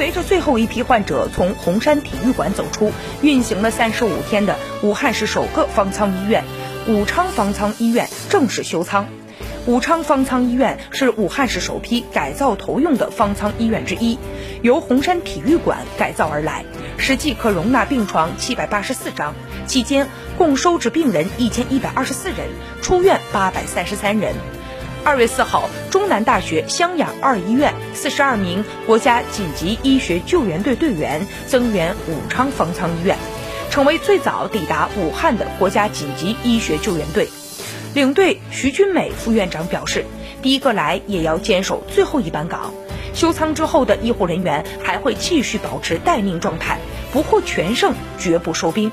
随着最后一批患者从红山体育馆走出，运行了三十五天的武汉市首个方舱医院——武昌方舱医院正式休舱。武昌方舱医院是武汉市首批改造投用的方舱医院之一，由红山体育馆改造而来，实际可容纳病床七百八十四张，期间共收治病人一千一百二十四人，出院八百三十三人。二月四号，中南大学湘雅二医院四十二名国家紧急医学救援队队员增援武昌方舱医院，成为最早抵达武汉的国家紧急医学救援队。领队徐军美副院长表示，第一个来也要坚守最后一班岗。休舱之后的医护人员还会继续保持待命状态，不获全胜绝不收兵。